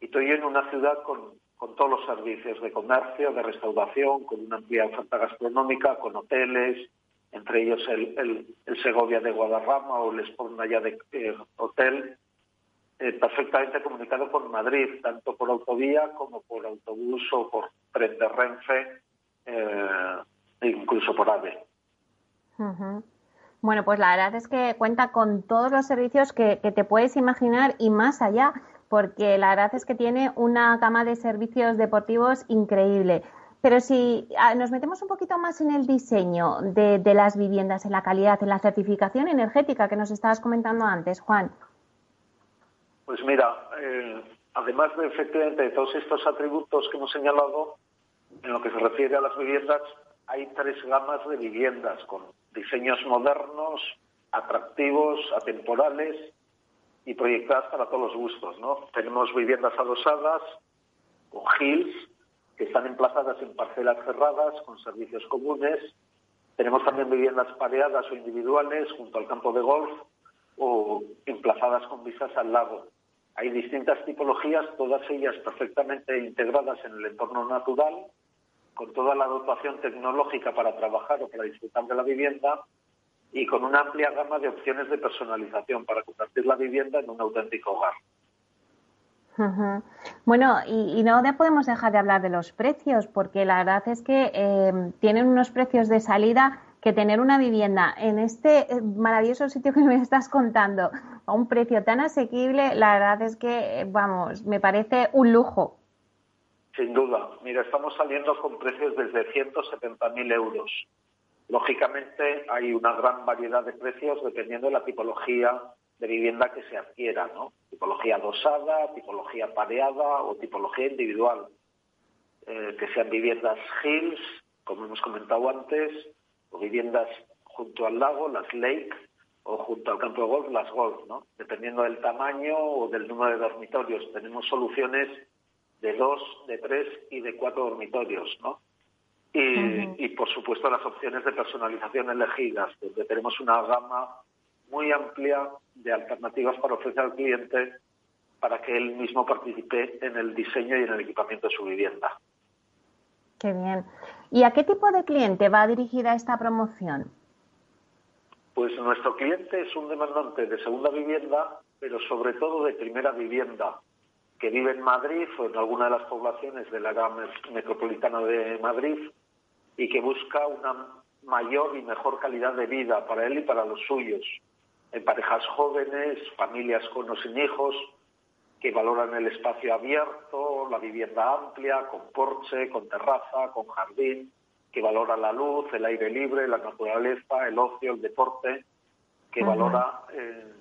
Y estoy en una ciudad con, con todos los servicios de comercio, de restauración, con una amplia oferta gastronómica, con hoteles, entre ellos el, el, Segovia de Guadarrama o el Esponaya de eh, Hotel, perfectamente comunicado con Madrid, tanto por autovía como por autobús o por tren de Renfe e incluso por AVE. Bueno, pues la verdad es que cuenta con todos los servicios que, que, te puedes imaginar y más allá, porque la verdad es que tiene una gama de servicios deportivos increíble. Pero si ah, nos metemos un poquito más en el diseño de, de las viviendas, en la calidad, en la certificación energética que nos estabas comentando antes, Juan. Pues mira, eh, además de efectivamente de todos estos atributos que hemos señalado, en lo que se refiere a las viviendas, hay tres gamas de viviendas con diseños modernos, atractivos, atemporales y proyectadas para todos los gustos. ¿no? Tenemos viviendas adosadas o hills que están emplazadas en parcelas cerradas con servicios comunes. Tenemos también viviendas pareadas o individuales junto al campo de golf o emplazadas con vistas al lago. Hay distintas tipologías, todas ellas perfectamente integradas en el entorno natural, con toda la dotación tecnológica para trabajar o para disfrutar de la vivienda y con una amplia gama de opciones de personalización para convertir la vivienda en un auténtico hogar. Bueno, y, no podemos dejar de hablar de los precios, porque la verdad es que eh, tienen unos precios de salida que tener una vivienda en este eh, maravilloso sitio que me estás contando a un precio tan asequible, la verdad es que, eh, vamos, me parece un lujo. Sin duda. Mira, estamos saliendo con precios desde 170.000 euros. Lógicamente hay una gran variedad de precios dependiendo de la tipología de vivienda que se adquiera, ¿no? Tipología dosada, tipología pareada o tipología individual. Eh, que sean viviendas hills, como hemos comentado antes, o viviendas junto al lago, las lake, o junto al campo de golf, las golf, ¿no? Dependiendo del tamaño o del número de dormitorios. Tenemos soluciones de dos, de tres y de cuatro dormitorios, ¿no? Y, y por supuesto las opciones de personalización elegidas, donde tenemos una gama muy amplia de alternativas para ofrecer al cliente para que él mismo participe en el diseño y en el equipamiento de su vivienda. Qué bien. ¿Y a qué tipo de cliente va dirigida esta promoción? Pues nuestro cliente es un demandante de segunda vivienda, pero sobre todo de primera vivienda, que vive en Madrid o en alguna de las poblaciones del área metropolitana de Madrid y que busca una mayor y mejor calidad de vida para él y para los suyos, en parejas jóvenes, familias con o sin hijos, que valoran el espacio abierto, la vivienda amplia, con porche, con terraza, con jardín, que valora la luz, el aire libre, la naturaleza, el ocio, el deporte, que valora eh,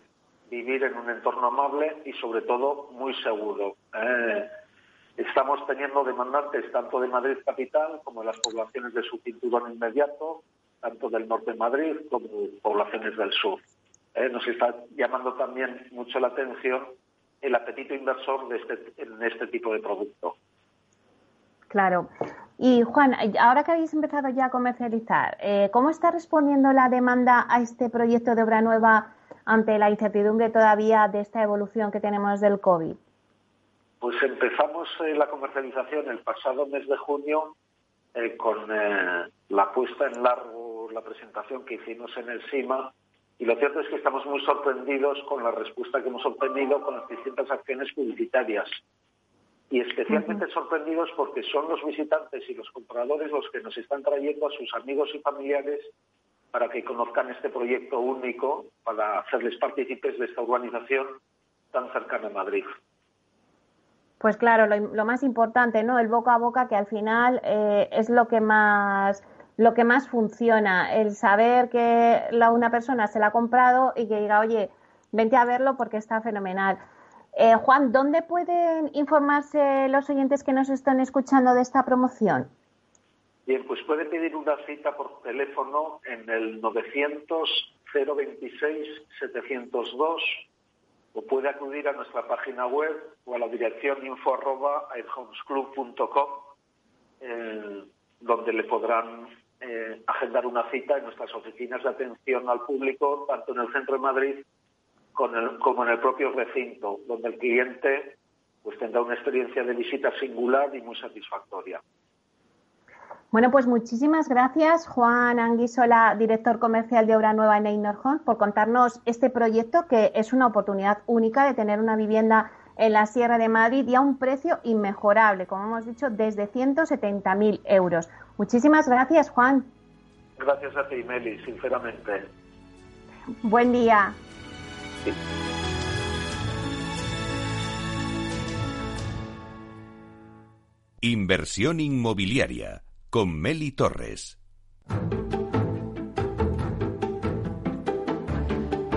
vivir en un entorno amable y sobre todo muy seguro. Eh, estamos teniendo demandantes tanto de Madrid capital como de las poblaciones de su cinturón inmediato, tanto del norte de Madrid como de poblaciones del sur. Eh, nos está llamando también mucho la atención el apetito inversor de este, en este tipo de producto. Claro. Y Juan, ahora que habéis empezado ya a comercializar, eh, ¿cómo está respondiendo la demanda a este proyecto de obra nueva ante la incertidumbre todavía de esta evolución que tenemos del COVID? Pues empezamos eh, la comercialización el pasado mes de junio eh, con la puesta en largo, la presentación que hicimos en el SIMA y lo cierto es que estamos muy sorprendidos con la respuesta que hemos obtenido con las distintas acciones publicitarias. Y especialmente sorprendidos porque son los visitantes y los compradores los que nos están trayendo a sus amigos y familiares para que conozcan este proyecto único, para hacerles partícipes de esta urbanización tan cercana a Madrid. Pues claro, lo, más importante, ¿no? El boca a boca, que al final eh, es lo que más lo que más funciona, el saber que la, una persona se la ha comprado y que diga, oye, vente a verlo porque está fenomenal. Eh, Juan, ¿dónde pueden informarse los oyentes que nos están escuchando de esta promoción? Bien, pues puede pedir una cita por teléfono en el 900 026 702 o puede acudir a nuestra página web o a la dirección info arroba eh, donde le podrán eh, agendar una cita en nuestras oficinas de atención al público, tanto en el centro de Madrid como en el propio recinto, donde el cliente pues tendrá una experiencia de visita singular y muy satisfactoria. Bueno, pues muchísimas gracias, Juan Anguisola, director comercial de Obra Nueva en Einorhon, por contarnos este proyecto que es una oportunidad única de tener una vivienda en la Sierra de Madrid y a un precio inmejorable, como hemos dicho, desde 170.000 euros. Muchísimas gracias, Juan. Gracias a ti, Meli, sinceramente. Buen día. Inversión inmobiliaria con Meli Torres.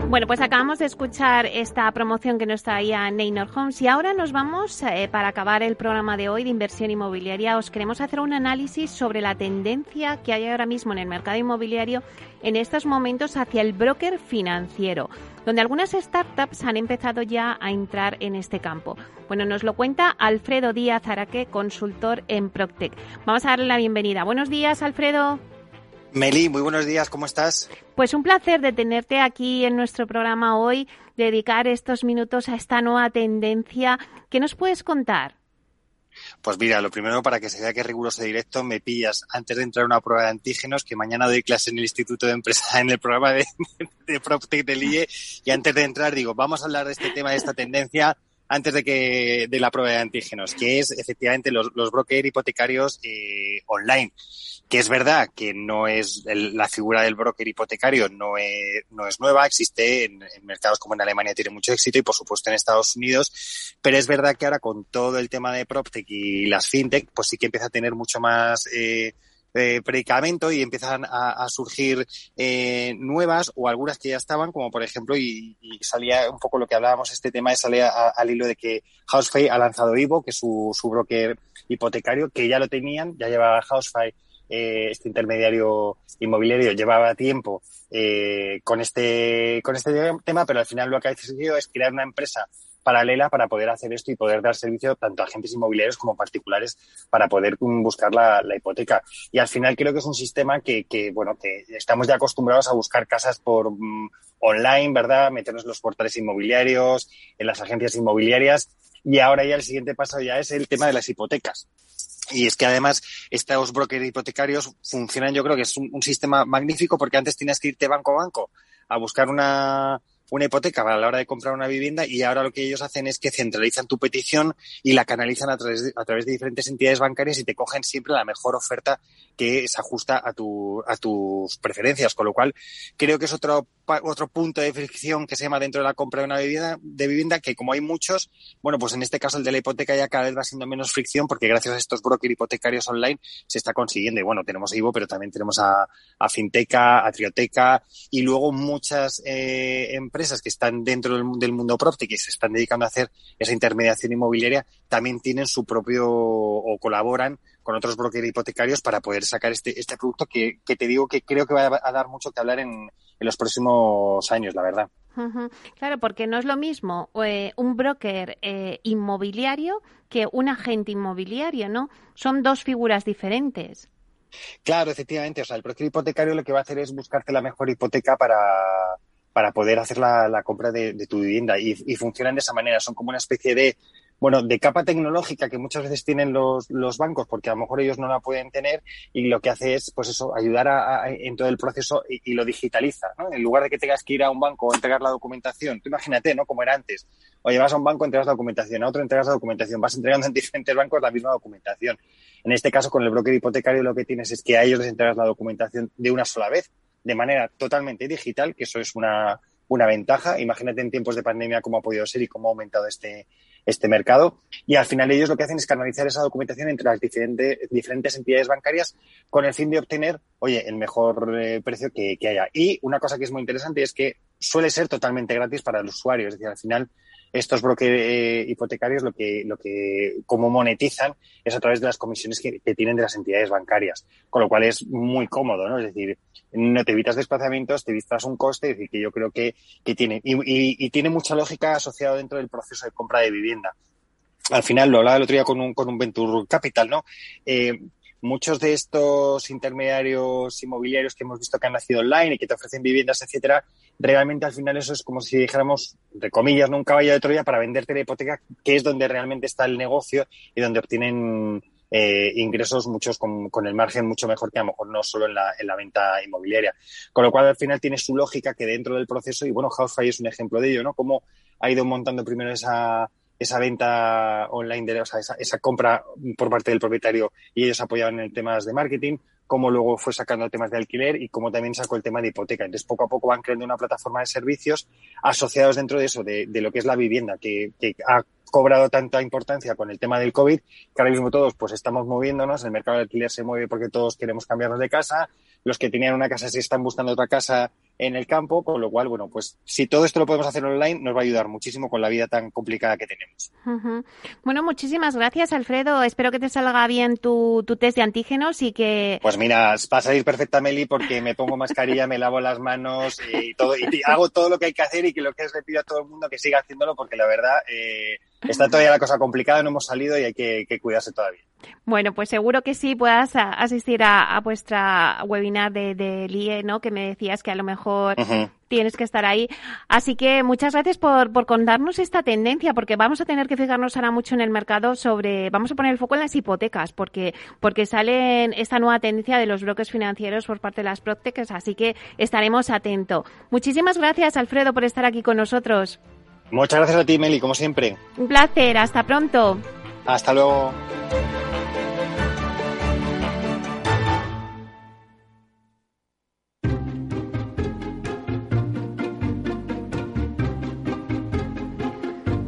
Bueno, pues acabamos de escuchar esta promoción que nos traía Neynor Homes y ahora nos vamos, eh, para acabar el programa de hoy de inversión inmobiliaria, os queremos hacer un análisis sobre la tendencia que hay ahora mismo en el mercado inmobiliario en estos momentos hacia el broker financiero, donde algunas startups han empezado ya a entrar en este campo. Bueno, nos lo cuenta Alfredo Díaz Araque, consultor en Proctec. Vamos a darle la bienvenida. Buenos días, Alfredo. Meli, muy buenos días, ¿cómo estás? Pues un placer de tenerte aquí en nuestro programa hoy, dedicar estos minutos a esta nueva tendencia. ¿Qué nos puedes contar? Pues mira, lo primero para que se vea que es riguroso directo, me pillas antes de entrar a una prueba de antígenos, que mañana doy clase en el Instituto de Empresa, en el programa de, de PropTech del IE, y antes de entrar digo, vamos a hablar de este tema, de esta tendencia, antes de que de la prueba de antígenos, que es efectivamente los, los broker hipotecarios eh, online. Que es verdad que no es la figura del broker hipotecario no es, no es nueva, existe en, mercados como en Alemania tiene mucho éxito y por supuesto en Estados Unidos, pero es verdad que ahora con todo el tema de PropTech y las FinTech, pues sí que empieza a tener mucho más eh, eh, predicamento y empiezan a, surgir eh, nuevas o algunas que ya estaban, como por ejemplo, y, salía un poco lo que hablábamos, este tema de salía al hilo de que Housefy ha lanzado Ivo, que es su, su broker hipotecario, que ya lo tenían, ya llevaba Housefy eh, este intermediario inmobiliario llevaba tiempo eh, con este con este tema, pero al final lo que ha decidido es crear una empresa paralela para poder hacer esto y poder dar servicio tanto a agentes inmobiliarios como particulares para poder buscar la, hipoteca. Y al final creo que es un sistema que, bueno, que estamos ya acostumbrados a buscar casas por mm, online, ¿verdad? Meternos en los portales inmobiliarios, en las agencias inmobiliarias. Y ahora ya el siguiente paso ya es el tema de las hipotecas. Y es que además estos brokers hipotecarios funcionan, yo creo que es un, sistema magnífico porque antes tenías que irte banco a banco a buscar una, una hipoteca para la hora de comprar una vivienda y ahora lo que ellos hacen es que centralizan tu petición y la canalizan a través de, a través de diferentes entidades bancarias y te cogen siempre la mejor oferta que se ajusta a, tu, a tus preferencias, con lo cual creo que es otro otro punto de fricción que se llama dentro de la compra de una vivienda, de vivienda, que como hay muchos, bueno, pues en este caso el de la hipoteca ya cada vez va siendo menos fricción porque gracias a estos brokers hipotecarios online se está consiguiendo. Y bueno, tenemos a Ivo, pero también tenemos a, a Finteca, a Trioteca y luego muchas eh, empresas que están dentro del, del mundo y se están dedicando a hacer esa intermediación inmobiliaria también tienen su propio o colaboran con otros brokers hipotecarios para poder sacar este, este producto que, que te digo que creo que va a dar mucho que hablar en, en los próximos años, la verdad. Claro, porque no es lo mismo eh, un broker eh, inmobiliario que un agente inmobiliario, ¿no? Son dos figuras diferentes. Claro, efectivamente. O sea, el broker hipotecario lo que va a hacer es buscarte la mejor hipoteca para, para poder hacer la, compra de, tu vivienda. Y, funcionan de esa manera. Son como una especie de bueno, de capa tecnológica que muchas veces tienen los, bancos porque a lo mejor ellos no la pueden tener y lo que hace es, pues eso, ayudar a, en todo el proceso y, lo digitaliza. En lugar de que tengas que ir a un banco o entregar la documentación, tú imagínate, ¿no? Como era antes. O vas a un banco, entregas la documentación, a otro entregas la documentación, vas entregando en diferentes bancos la misma documentación. En este caso, con el broker hipotecario lo que tienes es que a ellos les entregas la documentación de una sola vez, de manera totalmente digital, que eso es una, una ventaja. Imagínate en tiempos de pandemia cómo ha podido ser y cómo ha aumentado este, este mercado. Y al final ellos lo que hacen es canalizar esa documentación entre las diferentes, diferentes entidades bancarias con el fin de obtener, oye, el mejor eh, precio que, que, haya. Y una cosa que es muy interesante es que suele ser totalmente gratis para el usuario. Es decir, al final estos brokers eh, hipotecarios lo que, lo que, como monetizan es a través de las comisiones que, tienen de las entidades bancarias, con lo cual es muy cómodo, ¿no? Es decir, no te evitas desplazamientos, te evitas un coste, es decir, que yo creo que, tiene, y, tiene mucha lógica asociada dentro del proceso de compra de vivienda al final lo hablaba el otro día con un, con un Venture Capital, ¿no? Eh, muchos de estos intermediarios inmobiliarios que hemos visto que han nacido online y que te ofrecen viviendas, etcétera, realmente al final eso es como si dijéramos, entre comillas, ¿no? un caballo de Troya para venderte la hipoteca, que es donde realmente está el negocio y donde obtienen eh, ingresos muchos con, el margen mucho mejor que a lo mejor no solo en la, en la venta inmobiliaria. Con lo cual, al final tiene su lógica que dentro del proceso, y bueno, Housefly es un ejemplo de ello, ¿no? Cómo ha ido montando primero esa, esa venta online, de, o sea, esa, esa, compra por parte del propietario y ellos apoyaban en temas de marketing, cómo luego fue sacando temas de alquiler y cómo también sacó el tema de hipoteca. Entonces, poco a poco van creando una plataforma de servicios asociados dentro de eso, de, lo que es la vivienda, que, ha cobrado tanta importancia con el tema del COVID, que ahora mismo todos pues estamos moviéndonos, el mercado de alquiler se mueve porque todos queremos cambiarnos de casa, los que tenían una casa se están buscando otra casa en el campo, con lo cual, bueno, pues si todo esto lo podemos hacer online, nos va a ayudar muchísimo con la vida tan complicada que tenemos. Bueno, muchísimas gracias, Alfredo. Espero que te salga bien tu, tu, test de antígenos y que... Pues mira, va a salir perfecta, Meli, porque me pongo mascarilla, me lavo las manos y todo, y hago todo lo que hay que hacer y que lo que es le pido a todo el mundo que siga haciéndolo, porque la verdad eh, está todavía la cosa complicada, no hemos salido y hay que, cuidarse todavía. Bueno, pues seguro que sí puedas asistir a, vuestra webinar de, de LIE, ¿no? Que me decías que a lo mejor tienes que estar ahí. Así que muchas gracias por, por contarnos esta tendencia, porque vamos a tener que fijarnos ahora mucho en el mercado sobre, vamos a poner el foco en las hipotecas, porque, porque sale esta nueva tendencia de los bloques financieros por parte de las Proctecs, así que estaremos atentos. Muchísimas gracias, Alfredo, por estar aquí con nosotros. Muchas gracias a ti, Meli, como siempre. Un placer, hasta pronto. Hasta luego.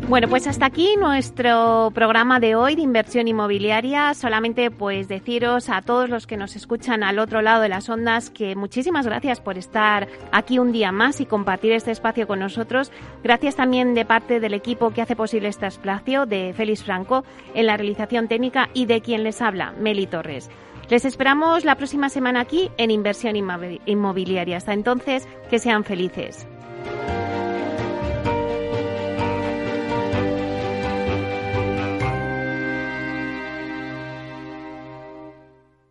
Bueno, pues hasta aquí nuestro programa de hoy de inversión inmobiliaria. Solamente pues deciros a todos los que nos escuchan al otro lado de las ondas que muchísimas gracias por estar aquí un día más y compartir este espacio con nosotros. Gracias también de parte del equipo que hace posible este espacio, de Félix Franco, en la realización técnica y de quien les habla, Meli Torres. Les esperamos la próxima semana aquí en Inversión Inmobiliaria. Hasta entonces, que sean felices.